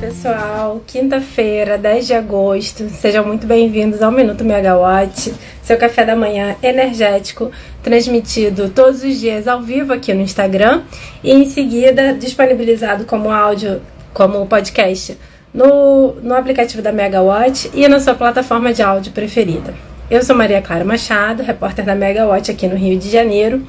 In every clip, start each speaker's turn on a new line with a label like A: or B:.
A: pessoal. Quinta-feira, 10 de agosto. Sejam muito bem-vindos ao Minuto Megawatt, seu café da manhã energético, transmitido todos os dias ao vivo aqui no Instagram e em seguida disponibilizado como áudio, como podcast no, no aplicativo da Megawatt e na sua plataforma de áudio preferida. Eu sou Maria Clara Machado, repórter da Megawatt aqui no Rio de Janeiro.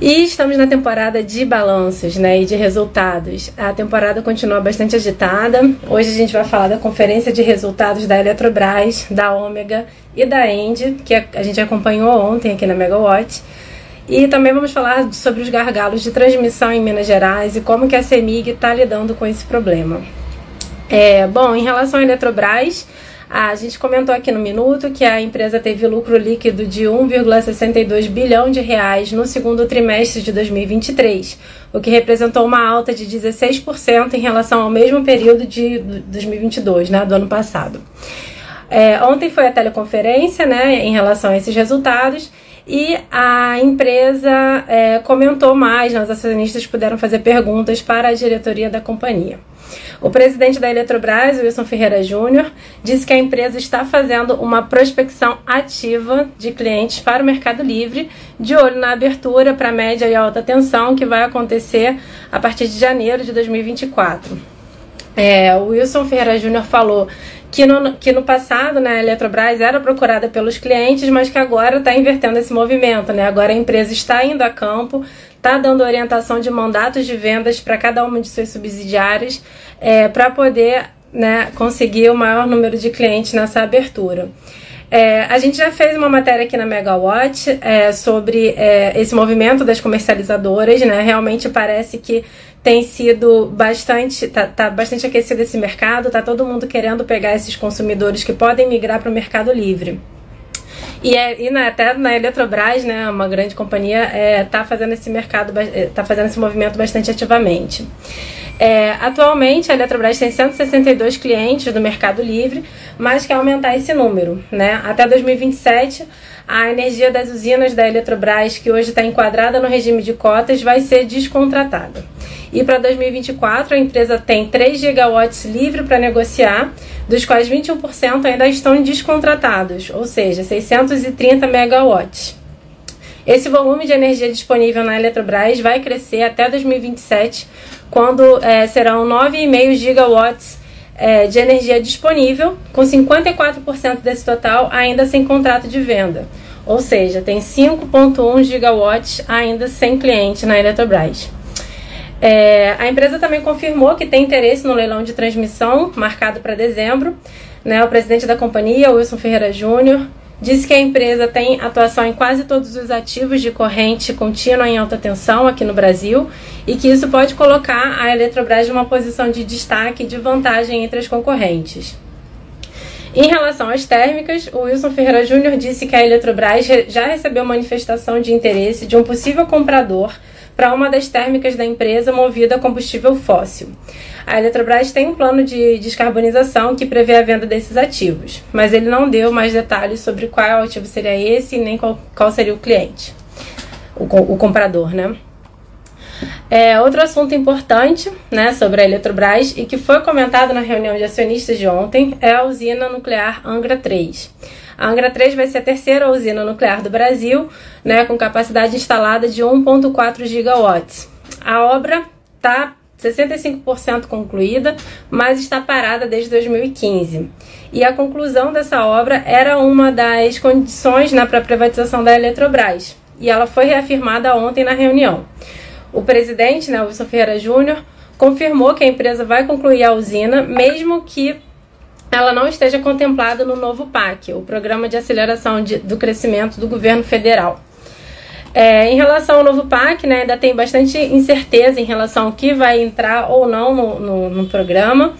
A: E estamos na temporada de balanços né, e de resultados. A temporada continua bastante agitada. Hoje a gente vai falar da conferência de resultados da Eletrobras, da Ômega e da End, que a gente acompanhou ontem aqui na Megawatt. E também vamos falar sobre os gargalos de transmissão em Minas Gerais e como que a CEMIG está lidando com esse problema. É, bom, em relação à Eletrobras, a gente comentou aqui no minuto que a empresa teve lucro líquido de 1,62 bilhão de reais no segundo trimestre de 2023, o que representou uma alta de 16% em relação ao mesmo período de 2022, né, do ano passado. É, ontem foi a teleconferência, né, em relação a esses resultados e a empresa é, comentou mais, né, os acionistas puderam fazer perguntas para a diretoria da companhia. O presidente da Eletrobras, Wilson Ferreira Júnior, disse que a empresa está fazendo uma prospecção ativa de clientes para o Mercado Livre, de olho na abertura para média e alta tensão que vai acontecer a partir de janeiro de 2024. É, o Wilson Ferreira Júnior falou que no, que no passado né, a Eletrobras era procurada pelos clientes, mas que agora está invertendo esse movimento. Né? Agora a empresa está indo a campo, está dando orientação de mandatos de vendas para cada uma de suas subsidiárias é, para poder né, conseguir o maior número de clientes nessa abertura. É, a gente já fez uma matéria aqui na Megawatt é, sobre é, esse movimento das comercializadoras, né? Realmente parece que tem sido bastante, tá, tá, bastante aquecido esse mercado, tá todo mundo querendo pegar esses consumidores que podem migrar para o mercado livre. E, é, e na, até na Eletrobras, né, uma grande companhia, é, tá fazendo esse mercado, é, tá fazendo esse movimento bastante ativamente. É, atualmente, a Eletrobras tem 162 clientes do Mercado Livre, mas quer aumentar esse número. Né? Até 2027, a energia das usinas da Eletrobras, que hoje está enquadrada no regime de cotas, vai ser descontratada. E para 2024, a empresa tem 3 gigawatts livre para negociar, dos quais 21% ainda estão descontratados, ou seja, 630 megawatts. Esse volume de energia disponível na Eletrobras vai crescer até 2027, quando é, serão 9,5 gigawatts é, de energia disponível, com 54% desse total ainda sem contrato de venda. Ou seja, tem 5,1 gigawatts ainda sem cliente na Eletrobras. É, a empresa também confirmou que tem interesse no leilão de transmissão marcado para dezembro. Né, o presidente da companhia, Wilson Ferreira Júnior, disse que a empresa tem atuação em quase todos os ativos de corrente contínua em alta tensão aqui no Brasil e que isso pode colocar a Eletrobras numa posição de destaque e de vantagem entre as concorrentes. Em relação às térmicas, o Wilson Ferreira Júnior disse que a Eletrobras já recebeu manifestação de interesse de um possível comprador para uma das térmicas da empresa movida a combustível fóssil. A Eletrobras tem um plano de descarbonização que prevê a venda desses ativos, mas ele não deu mais detalhes sobre qual ativo seria esse nem qual, qual seria o cliente, o, o comprador, né? É, outro assunto importante né, sobre a Eletrobras e que foi comentado na reunião de acionistas de ontem é a usina nuclear Angra 3. A Angra 3 vai ser a terceira usina nuclear do Brasil, né, com capacidade instalada de 1,4 gigawatts. A obra está 65% concluída, mas está parada desde 2015. E a conclusão dessa obra era uma das condições né, para a privatização da Eletrobras. E ela foi reafirmada ontem na reunião. O presidente, né, Wilson Ferreira Júnior, confirmou que a empresa vai concluir a usina, mesmo que ela não esteja contemplada no novo PAC, o Programa de Aceleração de, do Crescimento do Governo Federal. É, em relação ao novo PAC, né, ainda tem bastante incerteza em relação ao que vai entrar ou não no, no, no programa.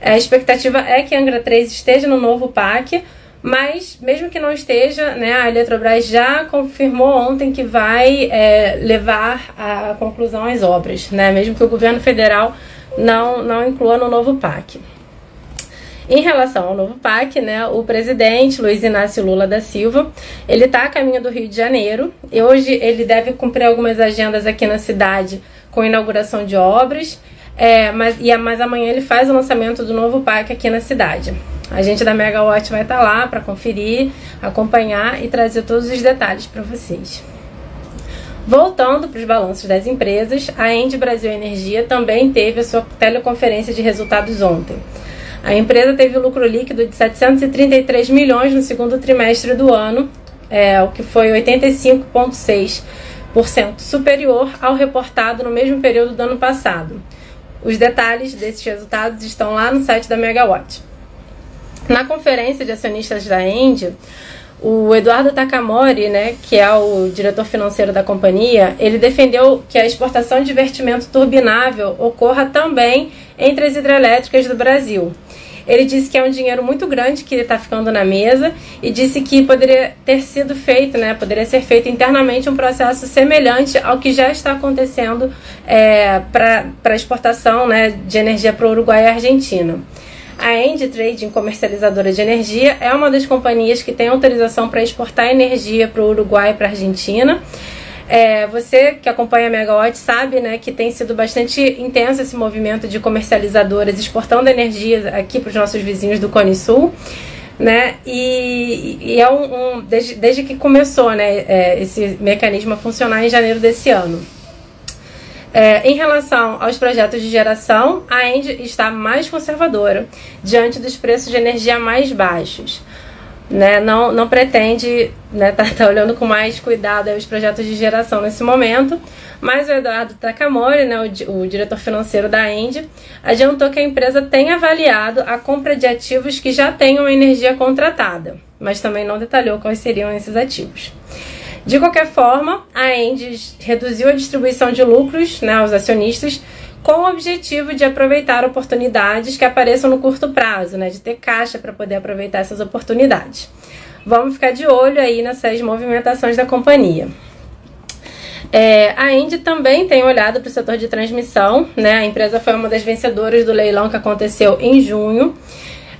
A: A expectativa é que a Angra 3 esteja no novo PAC, mas mesmo que não esteja, né, a Eletrobras já confirmou ontem que vai é, levar à conclusão as obras, né, mesmo que o governo federal não, não inclua no novo PAC. Em relação ao novo PAC, né, o presidente Luiz Inácio Lula da Silva, ele está a caminho do Rio de Janeiro e hoje ele deve cumprir algumas agendas aqui na cidade com inauguração de obras É, mas, e, mas amanhã ele faz o lançamento do novo parque aqui na cidade. A gente da Megawatt vai estar tá lá para conferir, acompanhar e trazer todos os detalhes para vocês. Voltando para os balanços das empresas, a End Brasil Energia também teve a sua teleconferência de resultados ontem. A empresa teve lucro líquido de 733 milhões no segundo trimestre do ano, é, o que foi 85,6% superior ao reportado no mesmo período do ano passado. Os detalhes desses resultados estão lá no site da Megawatt. Na conferência de acionistas da End, o Eduardo Takamori, né, que é o diretor financeiro da companhia, ele defendeu que a exportação de divertimento turbinável ocorra também entre as hidrelétricas do Brasil. Ele disse que é um dinheiro muito grande que está ficando na mesa e disse que poderia ter sido feito, né, poderia ser feito internamente um processo semelhante ao que já está acontecendo é, para exportação né, de energia para o Uruguai e Argentina. A End Trading, comercializadora de energia, é uma das companhias que tem autorização para exportar energia para o Uruguai e para a Argentina. É, você que acompanha a Megawatt sabe né, que tem sido bastante intenso esse movimento de comercializadoras exportando energia aqui para os nossos vizinhos do Cone Sul. Né? E, e é um, um desde, desde, que começou né, é, esse mecanismo a funcionar em janeiro desse ano. É, em relação aos projetos de geração, a End está mais conservadora diante dos preços de energia mais baixos né, não, não pretende né, tá, tá olhando com mais cuidado os projetos de geração nesse momento, mas o Eduardo Takamori, né, o, o diretor financeiro da End, adiantou que a empresa tem avaliado a compra de ativos que já tenham energia contratada, mas também não detalhou quais seriam esses ativos. De qualquer forma, a End reduziu a distribuição de lucros né, aos acionistas com o objetivo de aproveitar oportunidades que apareçam no curto prazo, né, de ter caixa para poder aproveitar essas oportunidades. Vamos ficar de olho aí nessas movimentações da companhia. É, a Indy também tem olhado para o setor de transmissão, né? A empresa foi uma das vencedoras do leilão que aconteceu em junho.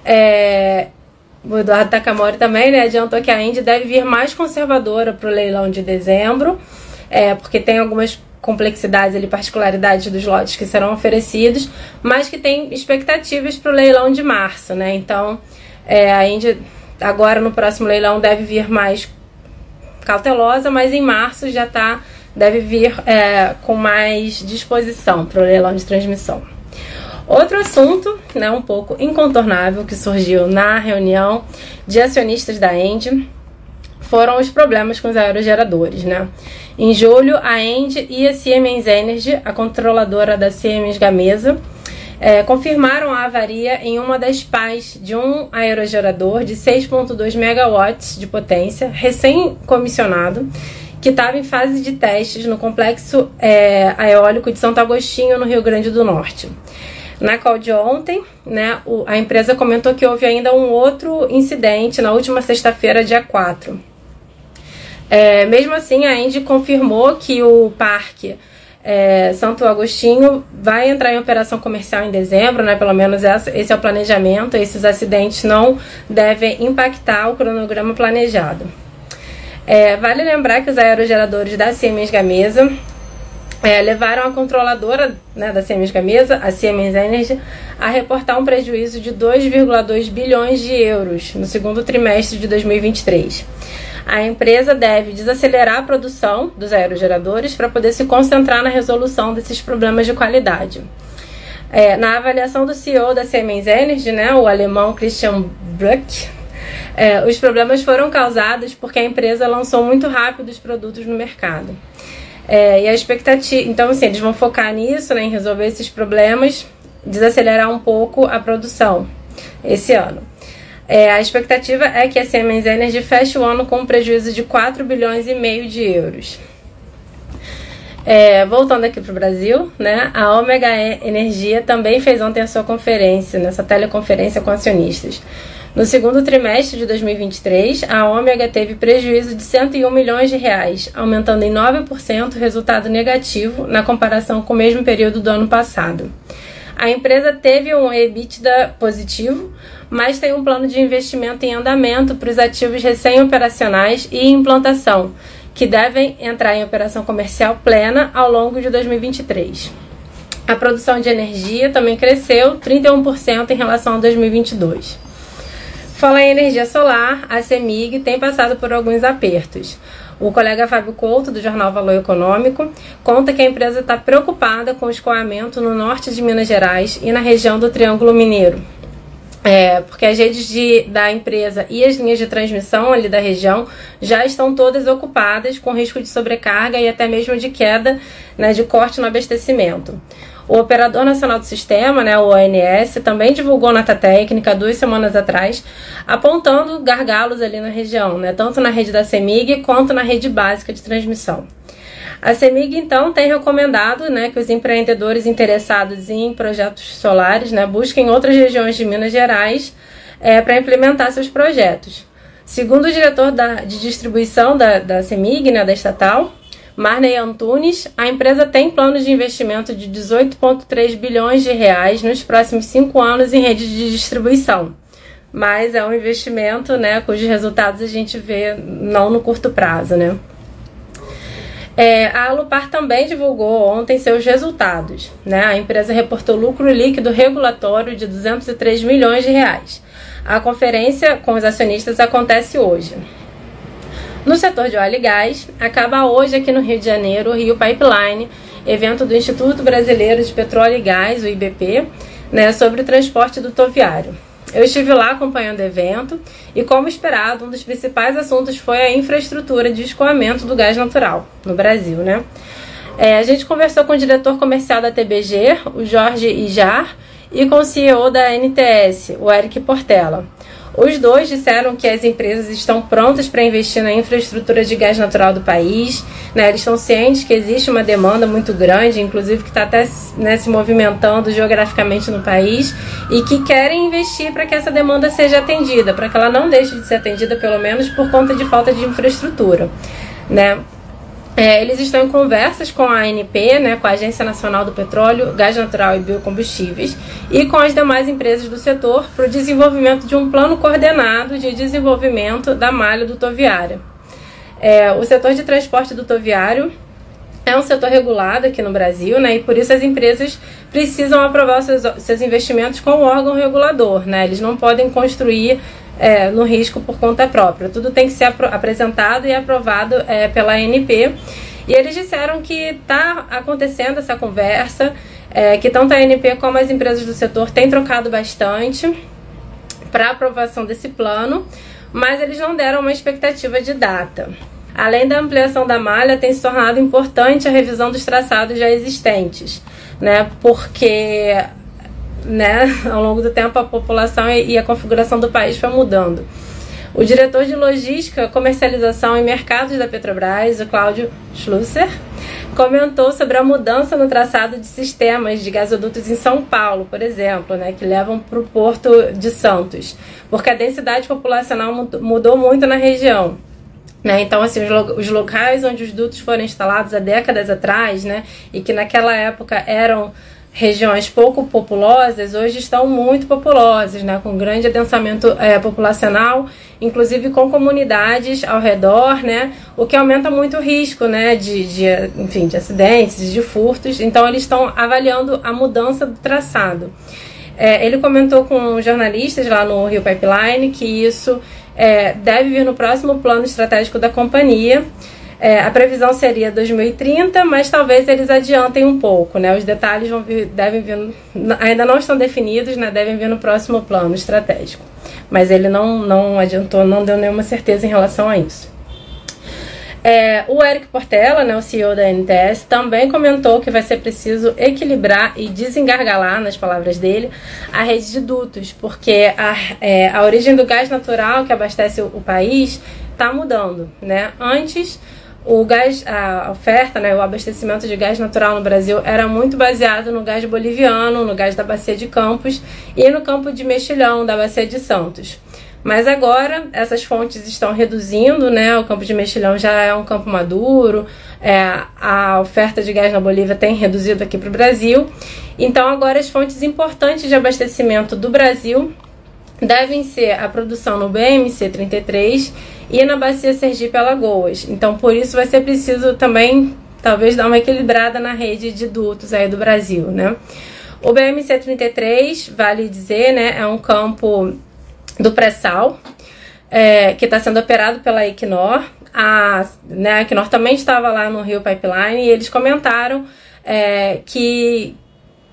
A: É, o Eduardo Takamori também né, adiantou que a Indy deve vir mais conservadora para o leilão de dezembro, é, porque tem algumas complexidades e particularidades dos lotes que serão oferecidos, mas que tem expectativas para o leilão de março, né? Então, é, a Índia agora no próximo leilão deve vir mais cautelosa, mas em março já tá, deve vir é, com mais disposição para o leilão de transmissão. Outro assunto, né, um pouco incontornável, que surgiu na reunião de acionistas da Endy foram os problemas com os aerogeradores, né? Em julho, a End e a Siemens Energy, a controladora da Siemens Gamesa, é, confirmaram a avaria em uma das pás de um aerogerador de 6,2 megawatts de potência, recém-comissionado, que estava em fase de testes no complexo é, eólico de Santo Agostinho, no Rio Grande do Norte. Na call de ontem, né, a empresa comentou que houve ainda um outro incidente na última sexta-feira, dia 4. É, mesmo assim, a Indy confirmou que o parque é, Santo Agostinho vai entrar em operação comercial em dezembro, né? Pelo menos esse é o planejamento. Esses acidentes não devem impactar o cronograma planejado. É, vale lembrar que os aerogeradores da Siemens Gamesa é, levaram a controladora né, da Siemens Gamesa, a Siemens Energy, a reportar um prejuízo de 2,2 bilhões de euros no segundo trimestre de 2023 a empresa deve desacelerar a produção dos aerogeradores para poder se concentrar na resolução desses problemas de qualidade. É, na avaliação do CEO da Siemens Energy, né, o alemão Christian Bruck, é, os problemas foram causados porque a empresa lançou muito rápido os produtos no mercado. É, e a expectativa. Então, assim, eles vão focar nisso, né, em resolver esses problemas, desacelerar um pouco a produção esse ano. É, a expectativa é que a Siemens Energy feche o ano com um prejuízo de 4 bilhões e meio de euros. É, voltando aqui para o Brasil, né, a Omega Energia também fez ontem a sua conferência, nessa teleconferência com acionistas. No segundo trimestre de 2023, a Ômega teve prejuízo de 101 milhões de reais, aumentando em 9% o resultado negativo na comparação com o mesmo período do ano passado. A empresa teve um EBITDA positivo, mas tem um plano de investimento em andamento para os ativos recém-operacionais e implantação, que devem entrar em operação comercial plena ao longo de 2023. A produção de energia também cresceu 31% em relação a 2022. Falar em energia solar, a CEMIG tem passado por alguns apertos. O colega Fábio Couto, do jornal Valor Econômico, conta que a empresa está preocupada com o escoamento no norte de Minas Gerais e na região do Triângulo Mineiro. É, porque as redes de, da empresa e as linhas de transmissão ali da região já estão todas ocupadas, com risco de sobrecarga e até mesmo de queda, né, de corte no abastecimento. O Operador Nacional do Sistema, né, o ONS, também divulgou nota técnica duas semanas atrás, apontando gargalos ali na região, né, tanto na rede da CEMIG quanto na rede básica de transmissão. A CEMIG, então, tem recomendado né, que os empreendedores interessados em projetos solares né, busquem outras regiões de Minas Gerais é, para implementar seus projetos. Segundo o diretor da, de distribuição da, da CEMIG, né, da estatal, Marney Antunes, a empresa tem planos de investimento de 18,3 bilhões de reais nos próximos cinco anos em rede de distribuição. Mas é um investimento né, cujos resultados a gente vê não no curto prazo. Né? É, a Alupar também divulgou ontem seus resultados. Né? A empresa reportou lucro líquido regulatório de 203 milhões de reais. A conferência com os acionistas acontece hoje. No setor de óleo e gás, acaba hoje aqui no Rio de Janeiro o Rio Pipeline, evento do Instituto Brasileiro de Petróleo e Gás, o IBP, né, sobre o transporte do toviário. Eu estive lá acompanhando o evento e, como esperado, um dos principais assuntos foi a infraestrutura de escoamento do gás natural no Brasil. Né? É, a gente conversou com o diretor comercial da TBG, o Jorge Ijar, e com o CEO da NTS, o Eric Portela. Os dois disseram que as empresas estão prontas para investir na infraestrutura de gás natural do país. Né? Eles estão cientes que existe uma demanda muito grande, inclusive que está até né, se movimentando geograficamente no país, e que querem investir para que essa demanda seja atendida, para que ela não deixe de ser atendida, pelo menos por conta de falta de infraestrutura. Né? É, eles estão em conversas com a ANP, né, com a Agência Nacional do Petróleo, Gás Natural e Biocombustíveis, e com as demais empresas do setor para o desenvolvimento de um plano coordenado de desenvolvimento da malha do toviário. É, o setor de transporte do toviário é um setor regulado aqui no Brasil, né, e por isso as empresas precisam aprovar seus, seus investimentos com o órgão regulador. Né, eles não podem construir é, no risco por conta própria. Tudo tem que ser ap apresentado e aprovado é, pela ANP. E eles disseram que está acontecendo essa conversa, é, que tanto a ANP como as empresas do setor têm trocado bastante para aprovação desse plano, mas eles não deram uma expectativa de data. Além da ampliação da malha, tem se tornado importante a revisão dos traçados já existentes, né? Porque né, ao longo do tempo a população e a configuração do país foi mudando. O diretor de Logística, Comercialização e Mercados da Petrobras, o Cláudio Schlusser, comentou sobre a mudança no traçado de sistemas de gasodutos em São Paulo, por exemplo, né, que levam para o Porto de Santos, porque a densidade populacional mudou muito na região. Né? Então, assim, os, locais onde os dutos foram instalados há décadas atrás, né, e que naquela época eram regiões pouco populosas hoje estão muito populosas, né, com grande adensamento é, populacional, inclusive com comunidades ao redor, né, o que aumenta muito o risco, né, de, de, enfim, de acidentes, de furtos. Então eles estão avaliando a mudança do traçado. É, ele comentou com jornalistas lá no Rio Pipeline que isso é, deve vir no próximo plano estratégico da companhia. É, a previsão seria 2030, mas talvez eles adiantem um pouco, né? Os detalhes vão vir, devem vir, ainda não estão definidos, né? Devem vir no próximo plano estratégico. Mas ele não, não adiantou, não deu nenhuma certeza em relação a isso. É, o Eric Portela, né, o CEO da NTS, também comentou que vai ser preciso equilibrar e desengargalar, nas palavras dele, a rede de dutos, porque a, é, a origem do gás natural que abastece o, o país está mudando. Né? Antes, o gás, a oferta, né, o abastecimento de gás natural no Brasil era muito baseado no gás boliviano, no gás da Bacia de Campos e no campo de Mexilhão, da Bacia de Santos. Mas agora essas fontes estão reduzindo, né? O campo de Mexilhão já é um campo maduro, é, a oferta de gás na Bolívia tem reduzido aqui para o Brasil. Então agora as fontes importantes de abastecimento do Brasil devem ser a produção no BMC 33 e na bacia Sergipe Alagoas. Então, por isso vai ser preciso também talvez dar uma equilibrada na rede de dutos aí do Brasil, né? O BMC33, vale dizer, né, é um campo do pré-sal, é, que está sendo operado pela Equinor. A, né, a Equinor também estava lá no Rio Pipeline e eles comentaram é, que,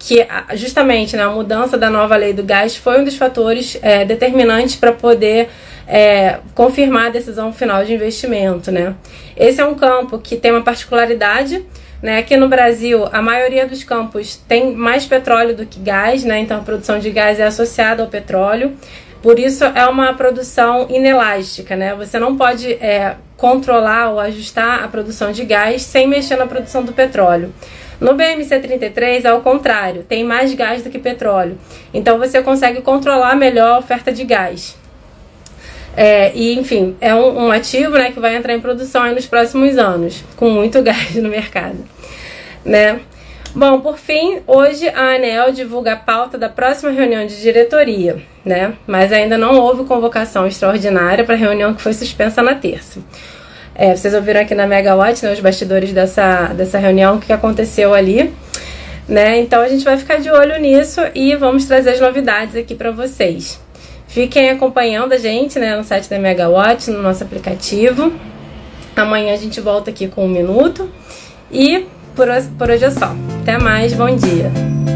A: que justamente né, a mudança da nova lei do gás foi um dos fatores é, determinantes para poder é, confirmar a decisão final de investimento. Né? Esse é um campo que tem uma particularidade né? Aqui no Brasil, a maioria dos campos tem mais petróleo do que gás, né? então a produção de gás é associada ao petróleo. Por isso, é uma produção inelástica. Né? Você não pode é, controlar ou ajustar a produção de gás sem mexer na produção do petróleo. No BMC33, ao contrário, tem mais gás do que petróleo. Então, você consegue controlar melhor a oferta de gás. É, e, enfim, é um, um, ativo né, que vai entrar em produção nos próximos anos, com muito gás no mercado. Né? Bom, por fim, hoje a ANEL divulga a pauta da próxima reunião de diretoria, né? Mas ainda não houve convocação extraordinária para a reunião que foi suspensa na terça. É, vocês ouviram aqui na Megawatt, né, os bastidores dessa, dessa reunião, o que aconteceu ali. Né? Então a gente vai ficar de olho nisso e vamos trazer as novidades aqui para vocês. Fiquem acompanhando a gente né, no site da Megawatt, no nosso aplicativo. Amanhã a gente volta aqui com um minuto. E por, por hoje é só. Até mais, bom dia!